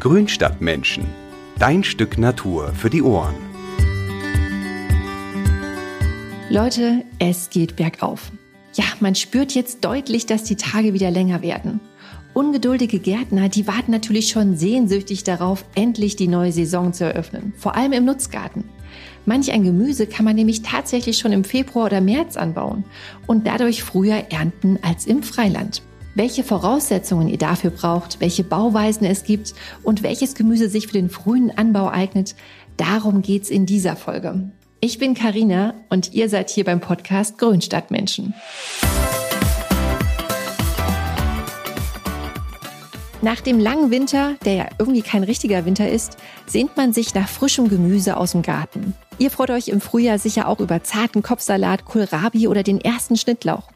Grünstadtmenschen. Dein Stück Natur für die Ohren. Leute, es geht bergauf. Ja, man spürt jetzt deutlich, dass die Tage wieder länger werden. Ungeduldige Gärtner, die warten natürlich schon sehnsüchtig darauf, endlich die neue Saison zu eröffnen. Vor allem im Nutzgarten. Manch ein Gemüse kann man nämlich tatsächlich schon im Februar oder März anbauen und dadurch früher ernten als im Freiland welche Voraussetzungen ihr dafür braucht, welche Bauweisen es gibt und welches Gemüse sich für den frühen Anbau eignet, darum geht's in dieser Folge. Ich bin Karina und ihr seid hier beim Podcast Grünstadtmenschen. Nach dem langen Winter, der ja irgendwie kein richtiger Winter ist, sehnt man sich nach frischem Gemüse aus dem Garten. Ihr freut euch im Frühjahr sicher auch über zarten Kopfsalat, Kohlrabi oder den ersten Schnittlauch.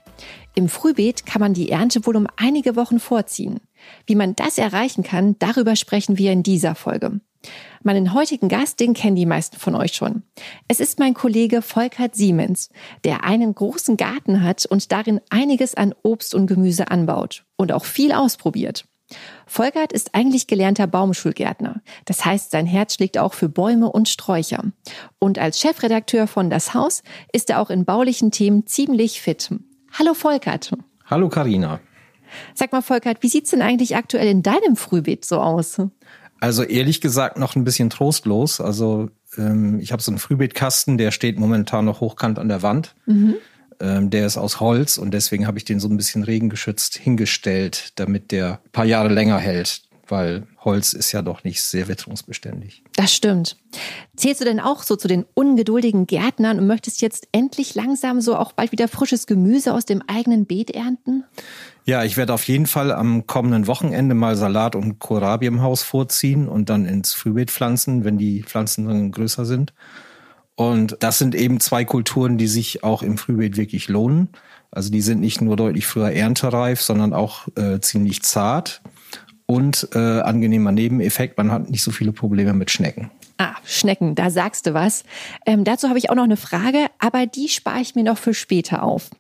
Im Frühbeet kann man die Ernte wohl um einige Wochen vorziehen. Wie man das erreichen kann, darüber sprechen wir in dieser Folge. Meinen heutigen Gast, den kennen die meisten von euch schon. Es ist mein Kollege Volkert Siemens, der einen großen Garten hat und darin einiges an Obst und Gemüse anbaut und auch viel ausprobiert. Volkert ist eigentlich gelernter Baumschulgärtner. Das heißt, sein Herz schlägt auch für Bäume und Sträucher. Und als Chefredakteur von Das Haus ist er auch in baulichen Themen ziemlich fit. Hallo Volkert. Hallo Karina. Sag mal Volkert, wie sieht's denn eigentlich aktuell in deinem Frühbeet so aus? Also ehrlich gesagt noch ein bisschen trostlos. Also ähm, ich habe so einen Frühbeetkasten, der steht momentan noch hochkant an der Wand. Mhm. Ähm, der ist aus Holz und deswegen habe ich den so ein bisschen regengeschützt hingestellt, damit der paar Jahre länger hält weil Holz ist ja doch nicht sehr witterungsbeständig. Das stimmt. Zählst du denn auch so zu den ungeduldigen Gärtnern und möchtest jetzt endlich langsam so auch bald wieder frisches Gemüse aus dem eigenen Beet ernten? Ja, ich werde auf jeden Fall am kommenden Wochenende mal Salat und Kohlrabi im Haus vorziehen und dann ins Frühbeet pflanzen, wenn die Pflanzen dann größer sind. Und das sind eben zwei Kulturen, die sich auch im Frühbeet wirklich lohnen. Also die sind nicht nur deutlich früher erntereif, sondern auch äh, ziemlich zart und äh, angenehmer Nebeneffekt, man hat nicht so viele Probleme mit Schnecken. Ah, Schnecken, da sagst du was. Ähm, dazu habe ich auch noch eine Frage, aber die spare ich mir noch für später auf.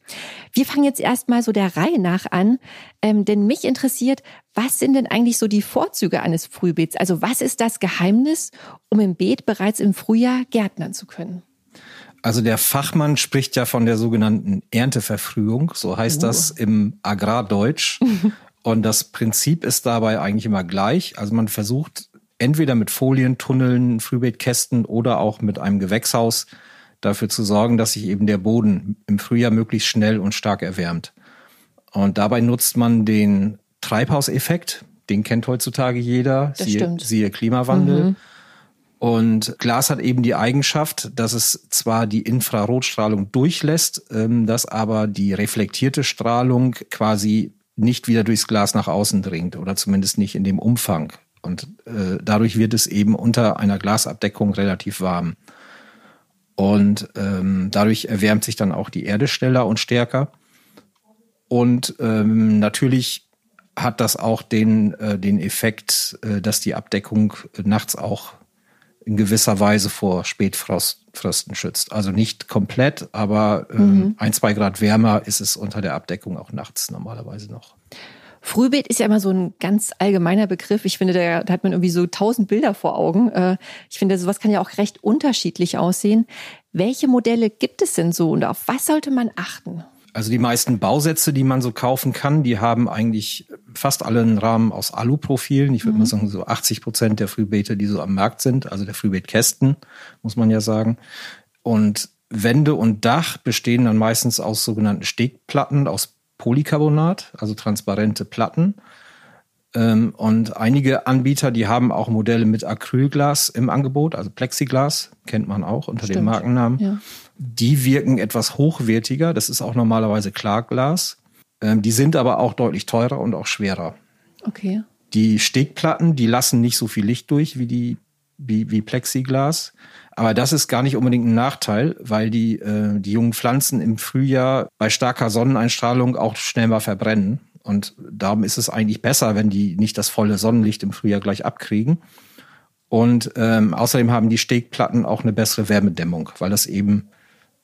Wir fangen jetzt erstmal so der Reihe nach an, ähm, denn mich interessiert, was sind denn eigentlich so die Vorzüge eines Frühbeets? Also was ist das Geheimnis, um im Beet bereits im Frühjahr gärtnern zu können? Also der Fachmann spricht ja von der sogenannten Ernteverfrühung, so heißt uh. das im Agrardeutsch. Und das Prinzip ist dabei eigentlich immer gleich. Also man versucht entweder mit Folientunneln, Frühbeetkästen oder auch mit einem Gewächshaus dafür zu sorgen, dass sich eben der Boden im Frühjahr möglichst schnell und stark erwärmt. Und dabei nutzt man den Treibhauseffekt, den kennt heutzutage jeder, das siehe, stimmt. siehe Klimawandel. Mhm. Und Glas hat eben die Eigenschaft, dass es zwar die Infrarotstrahlung durchlässt, ähm, dass aber die reflektierte Strahlung quasi nicht wieder durchs Glas nach außen dringt oder zumindest nicht in dem Umfang. Und äh, dadurch wird es eben unter einer Glasabdeckung relativ warm. Und ähm, dadurch erwärmt sich dann auch die Erde schneller und stärker. Und ähm, natürlich hat das auch den, äh, den Effekt, äh, dass die Abdeckung nachts auch in gewisser Weise vor Spätfrösten schützt. Also nicht komplett, aber äh, mhm. ein, zwei Grad wärmer ist es unter der Abdeckung auch nachts normalerweise noch. Frühbeet ist ja immer so ein ganz allgemeiner Begriff. Ich finde, da, da hat man irgendwie so tausend Bilder vor Augen. Äh, ich finde, sowas kann ja auch recht unterschiedlich aussehen. Welche Modelle gibt es denn so und auf was sollte man achten? Also die meisten Bausätze, die man so kaufen kann, die haben eigentlich fast alle einen Rahmen aus Aluprofilen. Ich würde mhm. mal sagen, so 80 Prozent der Frühbeete, die so am Markt sind, also der Frühbeetkästen, muss man ja sagen. Und Wände und Dach bestehen dann meistens aus sogenannten Stegplatten aus Polycarbonat, also transparente Platten. Ähm, und einige Anbieter, die haben auch Modelle mit Acrylglas im Angebot, also Plexiglas, kennt man auch unter Stimmt. dem Markennamen. Ja. Die wirken etwas hochwertiger. Das ist auch normalerweise Klarglas. Ähm, die sind aber auch deutlich teurer und auch schwerer. Okay. Die Stegplatten, die lassen nicht so viel Licht durch wie die wie, wie Plexiglas. Aber das ist gar nicht unbedingt ein Nachteil, weil die, äh, die jungen Pflanzen im Frühjahr bei starker Sonneneinstrahlung auch schnell mal verbrennen. Und darum ist es eigentlich besser, wenn die nicht das volle Sonnenlicht im Frühjahr gleich abkriegen. Und ähm, außerdem haben die Stegplatten auch eine bessere Wärmedämmung, weil das eben,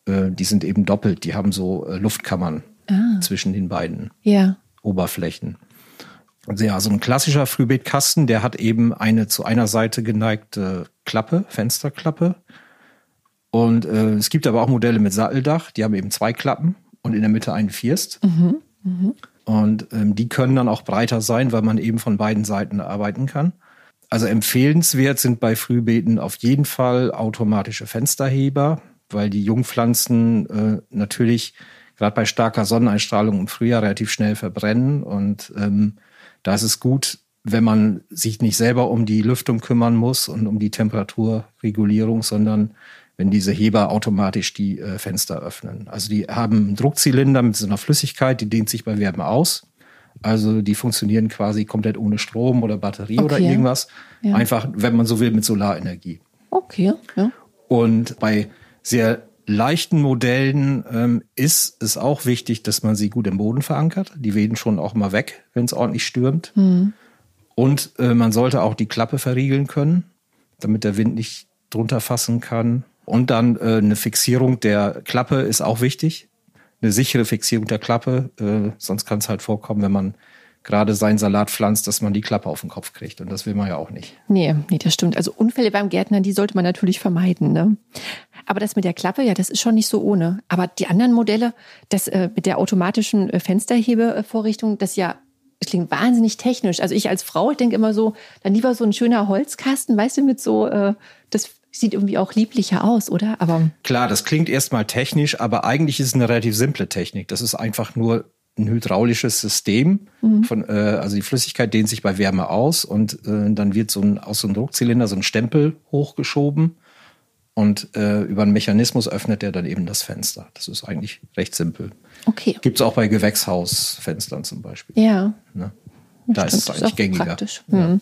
äh, die sind eben doppelt, die haben so äh, Luftkammern ah. zwischen den beiden ja. Oberflächen. Also ja, so ein klassischer Frühbeetkasten, der hat eben eine zu einer Seite geneigte Klappe, Fensterklappe. Und äh, es gibt aber auch Modelle mit Satteldach, die haben eben zwei Klappen und in der Mitte einen First. Mhm. Mhm. Und ähm, die können dann auch breiter sein, weil man eben von beiden Seiten arbeiten kann. Also empfehlenswert sind bei Frühbeeten auf jeden Fall automatische Fensterheber, weil die Jungpflanzen äh, natürlich gerade bei starker Sonneneinstrahlung im Frühjahr relativ schnell verbrennen und ähm, da ist es gut, wenn man sich nicht selber um die Lüftung kümmern muss und um die Temperaturregulierung, sondern wenn diese Heber automatisch die äh, Fenster öffnen. Also die haben einen Druckzylinder mit so einer Flüssigkeit, die dehnt sich bei Wärme aus. Also die funktionieren quasi komplett ohne Strom oder Batterie okay. oder irgendwas. Ja. Einfach, wenn man so will, mit Solarenergie. Okay. Ja. Und bei sehr leichten Modellen ähm, ist es auch wichtig, dass man sie gut im Boden verankert. Die wehen schon auch mal weg, wenn es ordentlich stürmt. Mhm. Und äh, man sollte auch die Klappe verriegeln können, damit der Wind nicht drunter fassen kann. Und dann äh, eine Fixierung der Klappe ist auch wichtig. Eine sichere Fixierung der Klappe. Äh, sonst kann es halt vorkommen, wenn man gerade seinen Salat pflanzt, dass man die Klappe auf den Kopf kriegt. Und das will man ja auch nicht. Nee, nee, das stimmt. Also Unfälle beim Gärtner, die sollte man natürlich vermeiden. Ne? Aber das mit der Klappe, ja, das ist schon nicht so ohne. Aber die anderen Modelle, das äh, mit der automatischen äh, Fensterhebevorrichtung, das ja es klingt wahnsinnig technisch. Also ich als Frau, ich denke immer so, dann lieber so ein schöner Holzkasten, weißt du, mit so, äh, das sieht irgendwie auch lieblicher aus, oder? Aber klar, das klingt erstmal technisch, aber eigentlich ist es eine relativ simple Technik. Das ist einfach nur ein hydraulisches System. Mhm. Von, äh, also die Flüssigkeit dehnt sich bei Wärme aus und äh, dann wird so ein, aus so einem Druckzylinder so ein Stempel hochgeschoben und äh, über einen Mechanismus öffnet er dann eben das Fenster. Das ist eigentlich recht simpel. Okay. Gibt es auch bei Gewächshausfenstern zum Beispiel. Ja. Ne? Da ist es eigentlich gängiger. Praktisch. Ja. Mhm.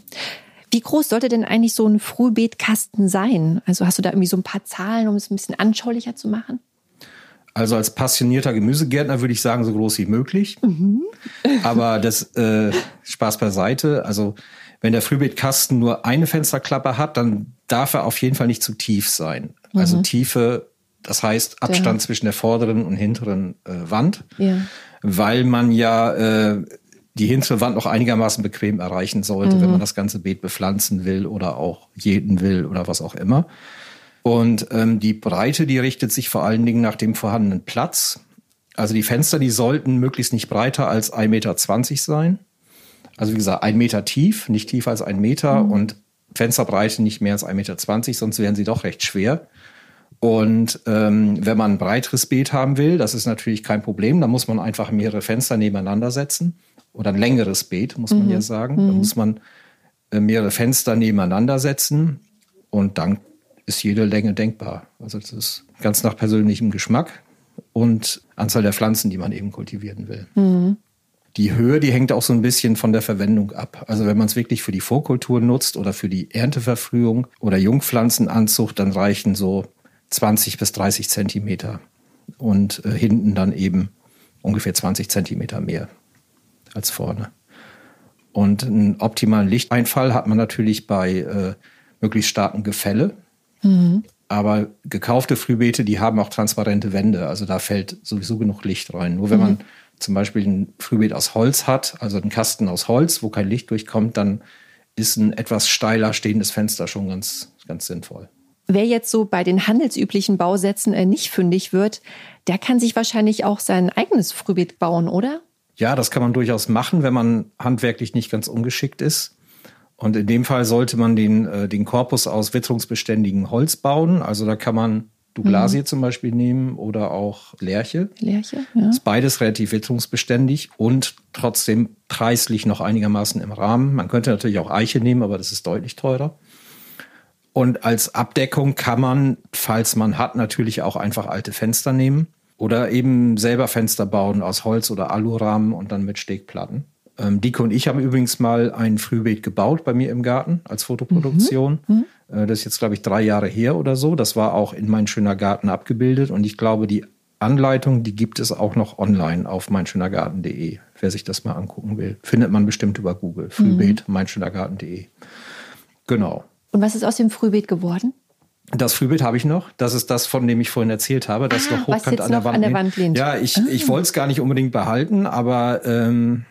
Wie groß sollte denn eigentlich so ein Frühbeetkasten sein? Also hast du da irgendwie so ein paar Zahlen, um es ein bisschen anschaulicher zu machen? Also als passionierter Gemüsegärtner würde ich sagen, so groß wie möglich. Mhm. Aber das äh, Spaß beiseite. Also wenn der Frühbeetkasten nur eine Fensterklappe hat, dann darf er auf jeden Fall nicht zu tief sein. Also mhm. Also Tiefe, das heißt Abstand ja. zwischen der vorderen und hinteren äh, Wand. Ja. Weil man ja äh, die hintere Wand noch einigermaßen bequem erreichen sollte, mhm. wenn man das ganze Beet bepflanzen will oder auch jäten will oder was auch immer. Und ähm, die Breite, die richtet sich vor allen Dingen nach dem vorhandenen Platz. Also die Fenster, die sollten möglichst nicht breiter als 1,20 Meter sein. Also wie gesagt, ein Meter tief, nicht tiefer als ein Meter mhm. und Fensterbreite nicht mehr als 1,20 Meter, sonst wären sie doch recht schwer. Und ähm, wenn man ein breiteres Beet haben will, das ist natürlich kein Problem, dann muss man einfach mehrere Fenster nebeneinander setzen. Oder ein längeres Beet, muss man mhm. ja sagen. Mhm. Da muss man äh, mehrere Fenster nebeneinander setzen und dann ist jede Länge denkbar. Also das ist ganz nach persönlichem Geschmack und Anzahl der Pflanzen, die man eben kultivieren will. Mhm. Die Höhe, die hängt auch so ein bisschen von der Verwendung ab. Also wenn man es wirklich für die Vorkultur nutzt oder für die Ernteverfrühung oder Jungpflanzenanzucht, dann reichen so 20 bis 30 Zentimeter und äh, hinten dann eben ungefähr 20 Zentimeter mehr als vorne. Und einen optimalen Lichteinfall hat man natürlich bei äh, möglichst starkem Gefälle. Mhm. Aber gekaufte Frühbeete, die haben auch transparente Wände. Also da fällt sowieso genug Licht rein. Nur wenn mhm. man zum Beispiel ein Frühbeet aus Holz hat, also einen Kasten aus Holz, wo kein Licht durchkommt, dann ist ein etwas steiler stehendes Fenster schon ganz, ganz sinnvoll. Wer jetzt so bei den handelsüblichen Bausätzen äh, nicht fündig wird, der kann sich wahrscheinlich auch sein eigenes Frühbeet bauen, oder? Ja, das kann man durchaus machen, wenn man handwerklich nicht ganz ungeschickt ist. Und in dem Fall sollte man den, äh, den Korpus aus witterungsbeständigem Holz bauen. Also da kann man Douglasie mhm. zum Beispiel nehmen oder auch Lerche. Lerche, ja. Ist beides relativ witterungsbeständig und trotzdem preislich noch einigermaßen im Rahmen. Man könnte natürlich auch Eiche nehmen, aber das ist deutlich teurer. Und als Abdeckung kann man, falls man hat, natürlich auch einfach alte Fenster nehmen. Oder eben selber Fenster bauen aus Holz oder Alurahmen und dann mit Stegplatten. Ähm, Diko und ich haben übrigens mal ein Frühbeet gebaut bei mir im Garten als Fotoproduktion. Mhm. Äh, das ist jetzt, glaube ich, drei Jahre her oder so. Das war auch in mein schöner Garten abgebildet. Und ich glaube, die Anleitung, die gibt es auch noch online auf meinschönergarten.de. Wer sich das mal angucken will, findet man bestimmt über Google. Frühbeet, mhm. meinschönergarten.de. Genau. Und was ist aus dem Frühbeet geworden? Das Frühbild habe ich noch. Das ist das, von dem ich vorhin erzählt habe, das ah, noch hochkant an der Wand, an der Wand lehnt. Ja, ich, ah. ich wollte es gar nicht unbedingt behalten, aber ähm,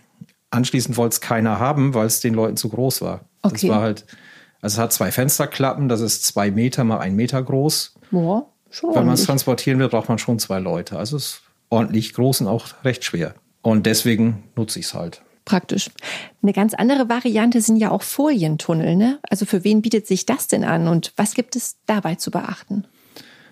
anschließend wollte es keiner haben, weil es den Leuten zu groß war. Okay. Das war halt, also es hat zwei Fensterklappen, das ist zwei Meter mal ein Meter groß. Boah, schon Wenn man es transportieren will, braucht man schon zwei Leute. Also es ist ordentlich groß und auch recht schwer. Und deswegen nutze ich es halt praktisch. Eine ganz andere Variante sind ja auch Folientunnel. Ne? Also für wen bietet sich das denn an und was gibt es dabei zu beachten?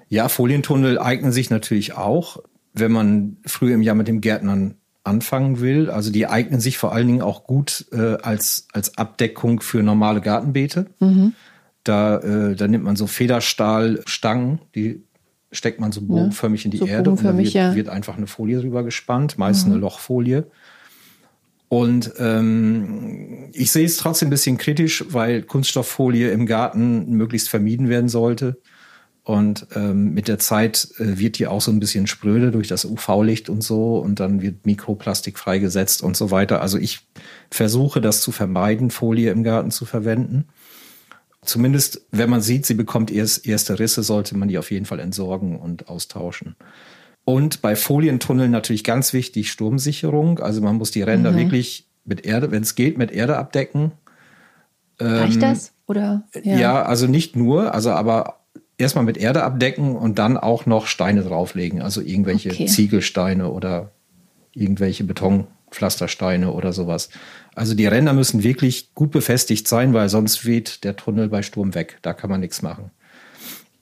Ja, Folientunnel eignen sich natürlich auch, wenn man früh im Jahr mit dem Gärtnern anfangen will. Also die eignen sich vor allen Dingen auch gut äh, als, als Abdeckung für normale Gartenbeete. Mhm. Da, äh, da nimmt man so Federstahlstangen, die steckt man so bogenförmig in die so Erde und dann wird, ja. wird, einfach eine Folie drüber gespannt, meist mhm. eine Lochfolie. Und ähm, ich sehe es trotzdem ein bisschen kritisch, weil Kunststofffolie im Garten möglichst vermieden werden sollte. Und ähm, mit der Zeit äh, wird die auch so ein bisschen spröde durch das UV-Licht und so. Und dann wird Mikroplastik freigesetzt und so weiter. Also ich versuche das zu vermeiden, Folie im Garten zu verwenden. Zumindest, wenn man sieht, sie bekommt erst erste Risse, sollte man die auf jeden Fall entsorgen und austauschen. Und bei Folientunneln natürlich ganz wichtig Sturmsicherung. Also man muss die Ränder mhm. wirklich mit Erde, wenn es geht, mit Erde abdecken. Reicht ähm, das? Oder? Ja. ja, also nicht nur, also aber erstmal mit Erde abdecken und dann auch noch Steine drauflegen. Also irgendwelche okay. Ziegelsteine oder irgendwelche Betonpflastersteine oder sowas. Also die Ränder müssen wirklich gut befestigt sein, weil sonst weht der Tunnel bei Sturm weg. Da kann man nichts machen.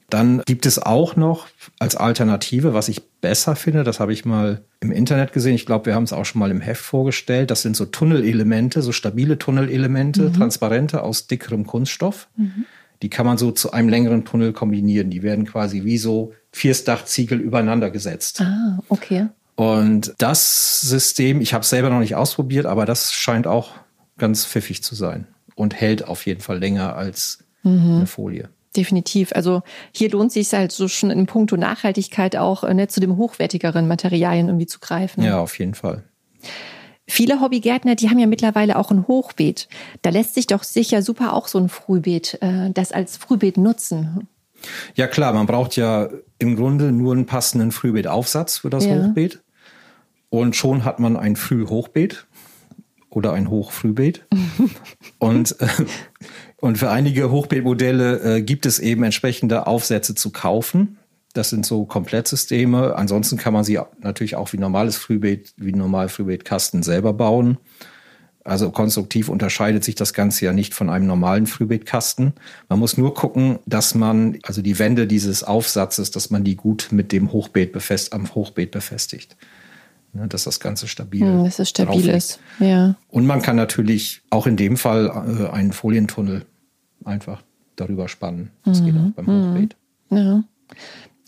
Dann gibt es auch noch als Alternative, was ich besser finde, das habe ich mal im Internet gesehen. Ich glaube, wir haben es auch schon mal im Heft vorgestellt. Das sind so Tunnelelemente, so stabile Tunnelelemente, mhm. transparente aus dickerem Kunststoff. Mhm. Die kann man so zu einem längeren Tunnel kombinieren. Die werden quasi wie so Viersdachziegel übereinander gesetzt. Ah, okay. Und das System, ich habe es selber noch nicht ausprobiert, aber das scheint auch ganz pfiffig zu sein und hält auf jeden Fall länger als mhm. eine Folie. Definitiv. Also hier lohnt sich halt so schon in puncto Nachhaltigkeit auch ne, zu dem hochwertigeren Materialien irgendwie zu greifen. Ja, auf jeden Fall. Viele Hobbygärtner, die haben ja mittlerweile auch ein Hochbeet. Da lässt sich doch sicher super auch so ein Frühbeet, äh, das als Frühbeet nutzen. Ja klar, man braucht ja im Grunde nur einen passenden Frühbeetaufsatz für das ja. Hochbeet. Und schon hat man ein Frühhochbeet oder ein Hochfrühbeet. und äh, und für einige Hochbeetmodelle äh, gibt es eben entsprechende Aufsätze zu kaufen. Das sind so Komplettsysteme. Ansonsten kann man sie natürlich auch wie normales Frühbeet, wie normal Frühbeetkasten selber bauen. Also konstruktiv unterscheidet sich das Ganze ja nicht von einem normalen Frühbeetkasten. Man muss nur gucken, dass man, also die Wände dieses Aufsatzes, dass man die gut mit dem Hochbeet befest, am Hochbeet befestigt. Ne, dass das Ganze stabil, hm, dass es stabil ist. Ja. Und man kann natürlich auch in dem Fall äh, einen Folientunnel einfach darüber spannen. Das mhm. geht auch beim Hochbeet. Ja.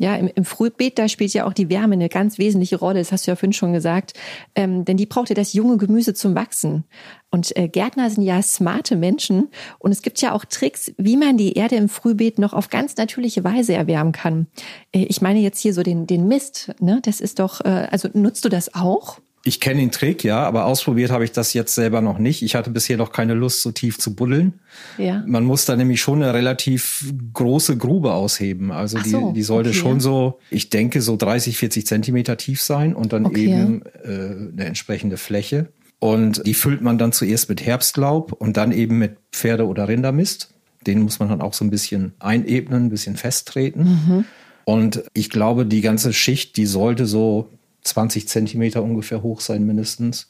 Ja, im, im Frühbeet, da spielt ja auch die Wärme eine ganz wesentliche Rolle, das hast du ja vorhin schon gesagt. Ähm, denn die braucht ja das junge Gemüse zum Wachsen. Und äh, Gärtner sind ja smarte Menschen. Und es gibt ja auch Tricks, wie man die Erde im Frühbeet noch auf ganz natürliche Weise erwärmen kann. Äh, ich meine jetzt hier so den, den Mist, ne? Das ist doch, äh, also nutzt du das auch? Ich kenne den Trick, ja, aber ausprobiert habe ich das jetzt selber noch nicht. Ich hatte bisher noch keine Lust, so tief zu buddeln. Ja. Man muss da nämlich schon eine relativ große Grube ausheben. Also so, die, die sollte okay. schon so, ich denke, so 30, 40 Zentimeter tief sein und dann okay. eben äh, eine entsprechende Fläche. Und die füllt man dann zuerst mit Herbstlaub und dann eben mit Pferde- oder Rindermist. Den muss man dann auch so ein bisschen einebnen, ein bisschen festtreten. Mhm. Und ich glaube, die ganze Schicht, die sollte so 20 Zentimeter ungefähr hoch sein mindestens.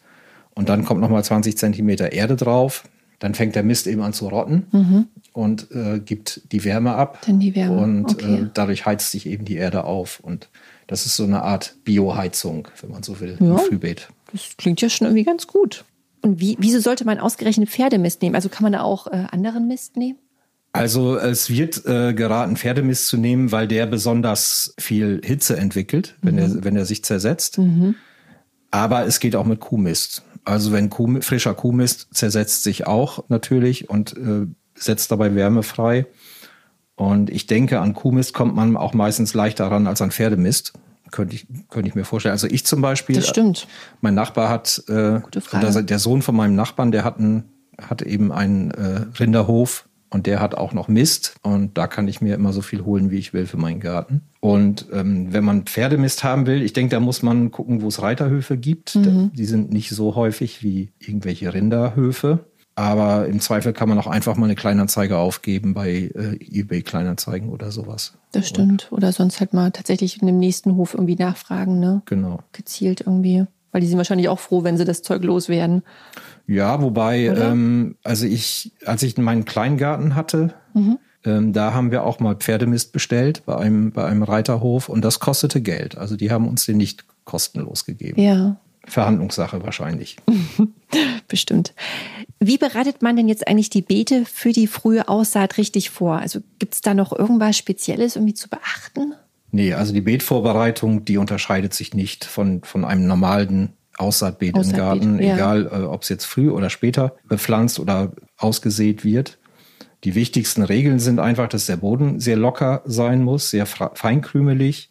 Und dann kommt nochmal 20 Zentimeter Erde drauf. Dann fängt der Mist eben an zu rotten mhm. und äh, gibt die Wärme ab. Dann die Wärme. Und okay. äh, dadurch heizt sich eben die Erde auf. Und das ist so eine Art Bioheizung, wenn man so will, ja, im Frühbeet. Das klingt ja schon irgendwie ganz gut. Und wie, wieso sollte man ausgerechnet Pferdemist nehmen? Also kann man da auch äh, anderen Mist nehmen? Also es wird äh, geraten, Pferdemist zu nehmen, weil der besonders viel Hitze entwickelt, wenn, er, wenn er sich zersetzt. Aber es geht auch mit Kuhmist. Also wenn Kuh, frischer Kuhmist zersetzt sich auch natürlich und äh, setzt dabei Wärme frei. Und ich denke, an Kuhmist kommt man auch meistens leichter ran als an Pferdemist. Könnte ich, könnte ich mir vorstellen. Also ich zum Beispiel. Das stimmt. Mein Nachbar hat, äh, Gute Frage. der, der Sohn von meinem Nachbarn, der hat, einen, hat eben einen äh, Rinderhof und der hat auch noch Mist. Und da kann ich mir immer so viel holen, wie ich will für meinen Garten. Und ähm, wenn man Pferdemist haben will, ich denke, da muss man gucken, wo es Reiterhöfe gibt. Die sind nicht so häufig wie irgendwelche Rinderhöfe. Aber im Zweifel kann man auch einfach mal eine Kleinanzeige aufgeben bei äh, eBay Kleinanzeigen oder sowas. Das stimmt. Oder sonst halt mal tatsächlich in dem nächsten Hof irgendwie nachfragen, ne? Genau. Gezielt irgendwie. Weil die sind wahrscheinlich auch froh, wenn sie das Zeug loswerden. Ja, wobei, Oder? ähm, also ich, als ich meinen Kleingarten hatte, ähm, da haben wir auch mal Pferdemist bestellt bei einem, bei einem Reiterhof und das kostete Geld. Also die haben uns den nicht kostenlos gegeben. Ja, Verhandlungssache wahrscheinlich. bestimmt. Wie bereitet man denn jetzt eigentlich die Beete für die frühe Aussaat richtig vor? Also gibt es da noch irgendwas Spezielles irgendwie zu beachten? Nee, also die Beetvorbereitung, die unterscheidet sich nicht von, von einem normalen Aussaatbeet, Aussaatbeet, im Garten, ja. egal äh, ob es jetzt früh oder später bepflanzt oder ausgesät wird. Die wichtigsten Regeln sind einfach, dass der Boden sehr locker sein muss, sehr feinkrümelig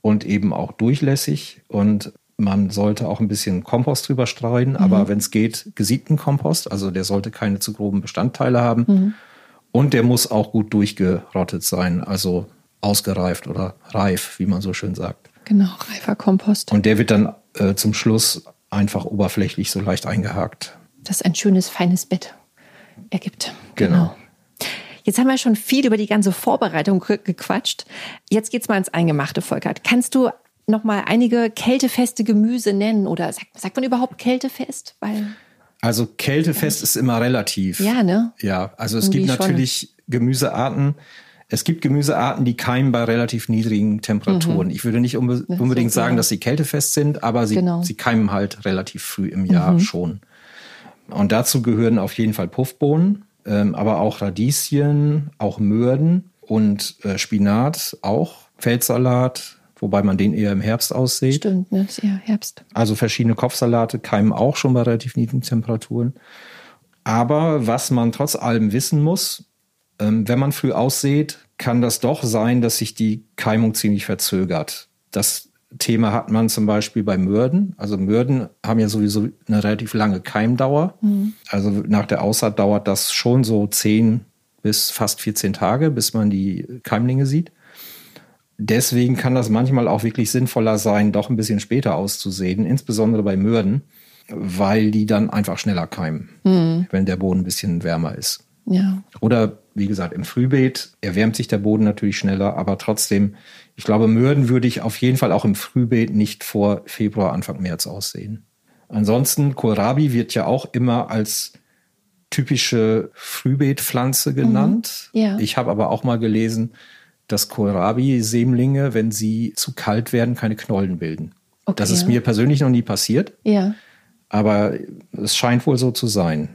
und eben auch durchlässig. Und man sollte auch ein bisschen Kompost drüber streuen, aber wenn es geht, gesiebten Kompost. Also der sollte keine zu groben Bestandteile haben. Und der muss auch gut durchgerottet sein, also ausgereift oder reif, wie man so schön sagt. Genau, reifer Kompost. Und der wird dann äh, zum Schluss einfach oberflächlich so leicht eingehakt. das ein schönes, feines Bett ergibt. Genau. Jetzt haben wir schon viel über die ganze Vorbereitung ge- gequatscht. Jetzt geht's mal ins Eingemachte, Volkert. Kannst du noch mal einige kältefeste Gemüse nennen oder sagt, sagt man überhaupt kältefest? Weil Also kältefest ist immer relativ. ja, ne? Ja, also es Irgendwie gibt schon. natürlich Gemüsearten. Es gibt Gemüsearten, die keimen bei relativ niedrigen Temperaturen. Ich würde nicht unbe Das unbedingt sagen, dass sie kältefest sind, aber sie, Genau. sie keimen halt relativ früh im Jahr schon. Und dazu gehören auf jeden Fall Puffbohnen, ähm, aber auch Radieschen, auch Möhren und äh, Spinat, auch Feldsalat, wobei man den eher im Herbst aussieht. Stimmt, ne? Ist eher Herbst. Also verschiedene Kopfsalate keimen auch schon bei relativ niedrigen Temperaturen. Aber was man trotz allem wissen muss, wenn man früh aussät, kann das doch sein, dass sich die Keimung ziemlich verzögert. Das Thema hat man zum Beispiel bei Mörden. Also Mörden haben ja sowieso eine relativ lange Keimdauer. Also nach der Aussaat dauert das schon so 10 bis fast 14 Tage, bis man die Keimlinge sieht. Deswegen kann das manchmal auch wirklich sinnvoller sein, doch ein bisschen später auszusehen, insbesondere bei Mörden, weil die dann einfach schneller keimen, wenn der Boden ein bisschen wärmer ist. Ja. Oder wie gesagt, im Frühbeet erwärmt sich der Boden natürlich schneller, aber trotzdem, ich glaube, Mörden würde ich auf jeden Fall auch im Frühbeet nicht vor Februar, Anfang März aussehen. Ansonsten, Kohlrabi wird ja auch immer als typische Frühbeetpflanze genannt. Ja. Ich habe aber auch mal gelesen, dass Kohlrabi-Sämlinge, wenn sie zu kalt werden, keine Knollen bilden. Okay, das ist mir persönlich noch nie passiert, Ja. aber es scheint wohl so zu sein.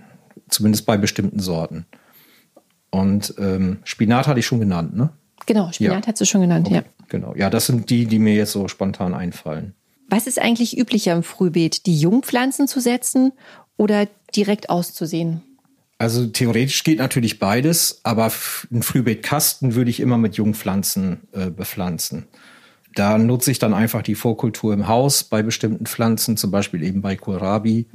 Zumindest bei bestimmten Sorten. Und ähm, Spinat hatte ich schon genannt, ne? Genau, Spinat Ja. hast du schon genannt, ja. Genau. Ja, das sind die, die mir jetzt so spontan einfallen. Was ist eigentlich üblicher im Frühbeet? Die Jungpflanzen zu setzen oder direkt auszusehen? Also theoretisch geht natürlich beides, aber einen Frühbeetkasten würde ich immer mit Jungpflanzen äh, bepflanzen. Da nutze ich dann einfach die Vorkultur im Haus bei bestimmten Pflanzen, zum Beispiel eben bei Kohlrabi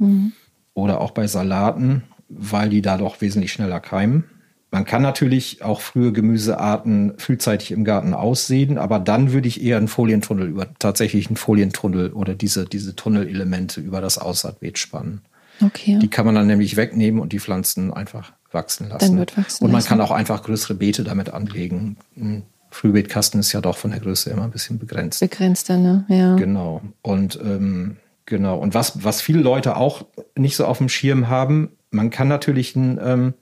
oder auch bei Salaten, weil die da doch wesentlich schneller keimen. Man kann natürlich auch frühe Gemüsearten frühzeitig im Garten aussehen, aber dann würde ich eher einen Folientunnel über, tatsächlich einen Folientunnel oder diese, diese Tunnelelemente über das Aussaatbeet spannen. Okay. Die kann man dann nämlich wegnehmen und die Pflanzen einfach wachsen lassen. Dann wird wachsen und man lassen. kann auch einfach größere Beete damit anlegen. Ein Frühbeetkasten ist ja doch von der Größe immer ein bisschen begrenzt. Begrenzter, ne? Ja. Genau. Und ähm, genau. Und was, was viele Leute auch nicht so auf dem Schirm haben, man kann natürlich ein ähm,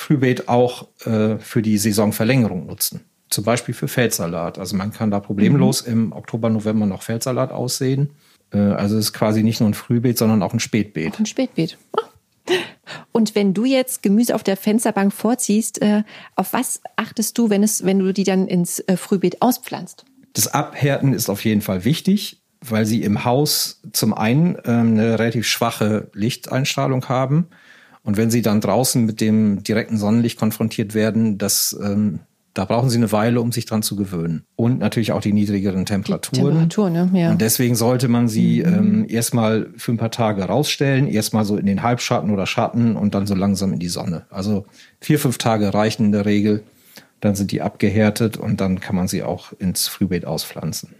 Frühbeet auch äh, für die Saisonverlängerung nutzen. Zum Beispiel für Feldsalat. Also man kann da problemlos im Oktober, November noch Feldsalat aussehen. Äh, also es ist quasi nicht nur ein Frühbeet, sondern auch ein Spätbeet. Ein Spätbeet. Ah. Und wenn du jetzt Gemüse auf der Fensterbank vorziehst, äh, auf was achtest du, wenn es, wenn du die dann ins äh, Frühbeet auspflanzt? Das Abhärten ist auf jeden Fall wichtig, weil sie im Haus zum einen ähm, eine relativ schwache Lichteinstrahlung haben. Und wenn sie dann draußen mit dem direkten Sonnenlicht konfrontiert werden, das ähm, da brauchen sie eine Weile, um sich dran zu gewöhnen. Und natürlich auch die niedrigeren Temperaturen. Die Temperatur, ne? ja. Und deswegen sollte man sie mhm. ähm, erstmal für ein paar Tage rausstellen, erstmal so in den Halbschatten oder Schatten und dann so langsam in die Sonne. Also vier, fünf Tage reichen in der Regel. Dann sind die abgehärtet und dann kann man sie auch ins Frühbeet auspflanzen.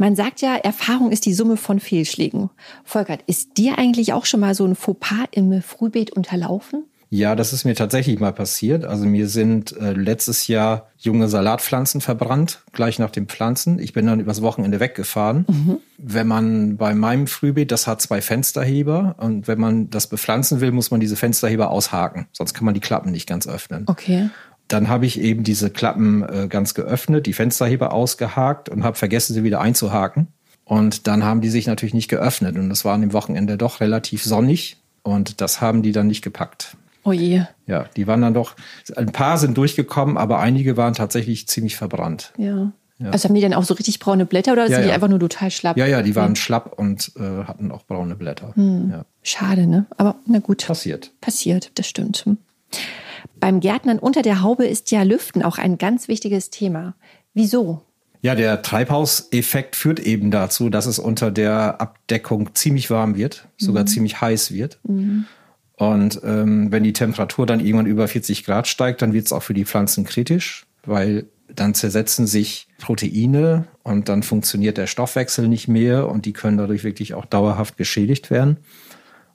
Man sagt ja, Erfahrung ist die Summe von Fehlschlägen. Volkert, ist dir eigentlich auch schon mal so ein Fauxpas im Frühbeet unterlaufen? Ja, das ist mir tatsächlich mal passiert. Also mir sind äh, letztes Jahr junge Salatpflanzen verbrannt, gleich nach dem Pflanzen. Ich bin dann übers Wochenende weggefahren. Mhm. Wenn man bei meinem Frühbeet, das hat zwei Fensterheber und wenn man das bepflanzen will, muss man diese Fensterheber aushaken. Sonst kann man die Klappen nicht ganz öffnen. Okay. Dann habe ich eben diese Klappen äh, ganz geöffnet, die Fensterheber ausgehakt und habe vergessen, sie wieder einzuhaken. Und dann haben die sich natürlich nicht geöffnet. Und es war an dem Wochenende doch relativ sonnig. Und das haben die dann nicht gepackt. Oh je. Ja, die waren dann doch, ein paar sind durchgekommen, aber einige waren tatsächlich ziemlich verbrannt. Ja. ja. Also haben die dann auch so richtig braune Blätter oder ja, sind die einfach nur total schlapp? Ja, ja, die waren schlapp und äh, hatten auch braune Blätter. Hm. Schade, ne? Aber na gut. Passiert. Passiert, das stimmt. Beim Gärtnern unter der Haube ist ja Lüften auch ein ganz wichtiges Thema. Wieso? Ja, der Treibhauseffekt führt eben dazu, dass es unter der Abdeckung ziemlich warm wird, sogar mhm. ziemlich heiß wird. Mhm. Und ähm, wenn die Temperatur dann irgendwann über 40 Grad steigt, dann wird es auch für die Pflanzen kritisch, weil dann zersetzen sich Proteine und dann funktioniert der Stoffwechsel nicht mehr und die können dadurch wirklich auch dauerhaft geschädigt werden.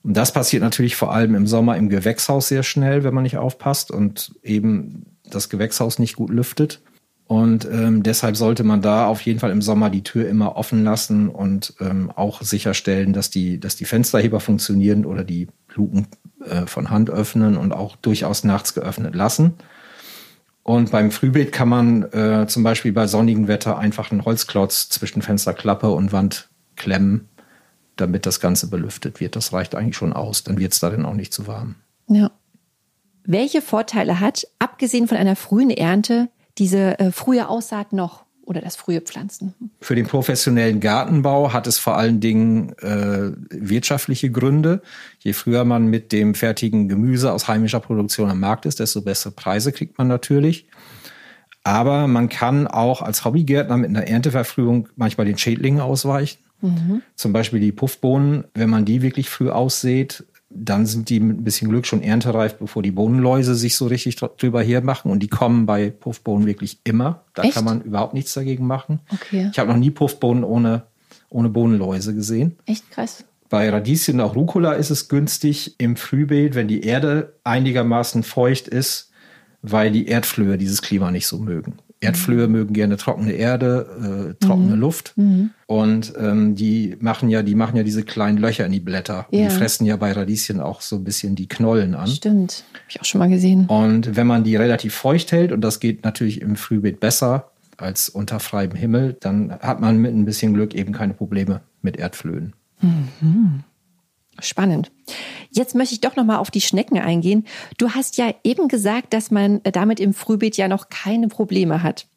Und das passiert natürlich vor allem im Sommer im Gewächshaus sehr schnell, wenn man nicht aufpasst und eben das Gewächshaus nicht gut lüftet. Und ähm, deshalb sollte man da auf jeden Fall im Sommer die Tür immer offen lassen und ähm, auch sicherstellen, dass die, dass die Fensterheber funktionieren oder die Luken äh, von Hand öffnen und auch durchaus nachts geöffnet lassen. Und beim Frühbeet kann man äh, zum Beispiel bei sonnigem Wetter einfach einen Holzklotz zwischen Fensterklappe und Wand klemmen, damit das Ganze belüftet wird. Das reicht eigentlich schon aus. Dann wird es da dann auch nicht zu warm. Ja. Welche Vorteile hat, abgesehen von einer frühen Ernte, diese äh, frühe Aussaat noch? oder das frühe Pflanzen. Für den professionellen Gartenbau hat es vor allen Dingen äh, wirtschaftliche Gründe. Je früher man mit dem fertigen Gemüse aus heimischer Produktion am Markt ist, desto bessere Preise kriegt man natürlich. Aber man kann auch als Hobbygärtner mit einer Ernteverfrühung manchmal den Schädlingen ausweichen. Mhm. Zum Beispiel die Puffbohnen, wenn man die wirklich früh aussät, dann sind die mit ein bisschen Glück schon erntereif, bevor die Bohnenläuse sich so richtig drüber hermachen. Und die kommen bei Puffbohnen wirklich immer. Da Echt? kann man überhaupt nichts dagegen machen. Okay. Ich habe noch nie Puffbohnen ohne, ohne Bohnenläuse gesehen. Echt krass. Bei Radieschen, auch Rucola, ist es günstig im Frühbeet, wenn die Erde einigermaßen feucht ist, weil die Erdflöhe dieses Klima nicht so mögen. Erdflöhe mögen gerne trockene Erde, äh, trockene mhm. Luft. Mhm. Und ähm, die machen ja, die machen ja diese kleinen Löcher in die Blätter. Ja. Die fressen ja bei Radieschen auch so ein bisschen die Knollen an. Stimmt. Habe ich auch schon mal gesehen. Und wenn man die relativ feucht hält, und das geht natürlich im Frühbeet besser als unter freiem Himmel, dann hat man mit ein bisschen Glück eben keine Probleme mit Erdflöhen. Mhm. Spannend. Jetzt möchte ich doch noch mal auf die Schnecken eingehen. Du hast ja eben gesagt, dass man damit im Frühbeet ja noch keine Probleme hat.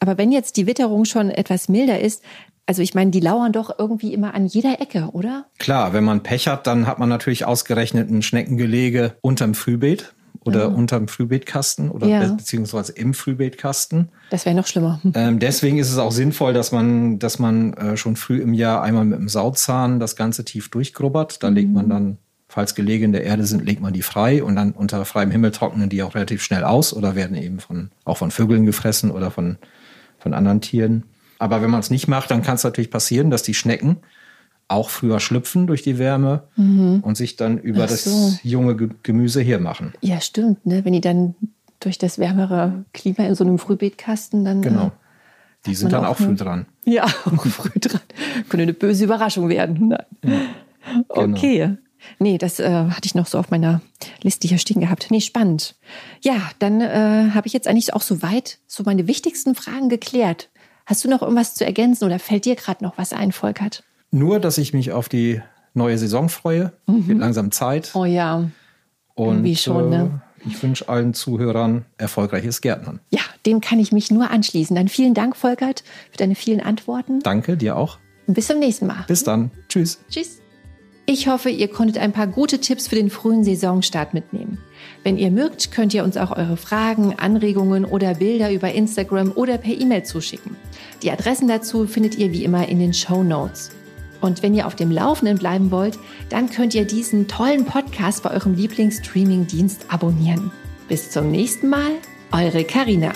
Aber wenn jetzt die Witterung schon etwas milder ist, also ich meine, die lauern doch irgendwie immer an jeder Ecke, oder? Klar, wenn man Pech hat, dann hat man natürlich ausgerechnet ein Schneckengelege unterm Frühbeet oder mhm. unterm Frühbeetkasten oder ja. beziehungsweise im Frühbeetkasten. Das wäre noch schlimmer. Ähm, deswegen ist es auch sinnvoll, dass man, dass man äh, schon früh im Jahr einmal mit dem Sauzahn das Ganze tief durchgrubbert. Da mhm. legt man mhm. dann, falls Gelege in der Erde sind, legt man die frei und dann unter freiem Himmel trocknen die auch relativ schnell aus oder werden eben von, auch von Vögeln gefressen oder von, von anderen Tieren. Aber wenn man es nicht macht, dann kann es natürlich passieren, dass die Schnecken auch früher schlüpfen durch die Wärme mhm. und sich dann über so. das junge Gemüse hermachen. Ja, stimmt. Ne? Wenn die dann durch das wärmere Klima in so einem Frühbeetkasten dann. Genau. Äh, die sind dann auch, auch früh dran. Ja, auch früh dran. Könnte eine böse Überraschung werden. Ja, genau. Okay. Nee, das äh, hatte ich noch so auf meiner Liste hier stehen gehabt. Nee, spannend. Ja, dann äh, habe ich jetzt eigentlich auch soweit so meine wichtigsten Fragen geklärt. Hast du noch irgendwas zu ergänzen oder fällt dir gerade noch was ein, Volkert? Nur, dass ich mich auf die neue Saison freue. Mhm. Wird langsam Zeit. Oh ja. Und Irgendwie schon, ne? äh, ich wünsche allen Zuhörern erfolgreiches Gärtnern. Ja, dem kann ich mich nur anschließen. Dann vielen Dank, Volkert, für deine vielen Antworten. Danke, dir auch. Und bis zum nächsten Mal. Bis dann. Tschüss. Tschüss. Ich hoffe, ihr konntet ein paar gute Tipps für den frühen Saisonstart mitnehmen. Wenn ihr mögt, könnt ihr uns auch eure Fragen, Anregungen oder Bilder über Instagram oder per E-Mail zuschicken. Die Adressen dazu findet ihr wie immer in den Show Notes. Und wenn ihr auf dem Laufenden bleiben wollt, dann könnt ihr diesen tollen Podcast bei eurem Lieblingsstreaming-Dienst abonnieren. Bis zum nächsten Mal, eure Karina.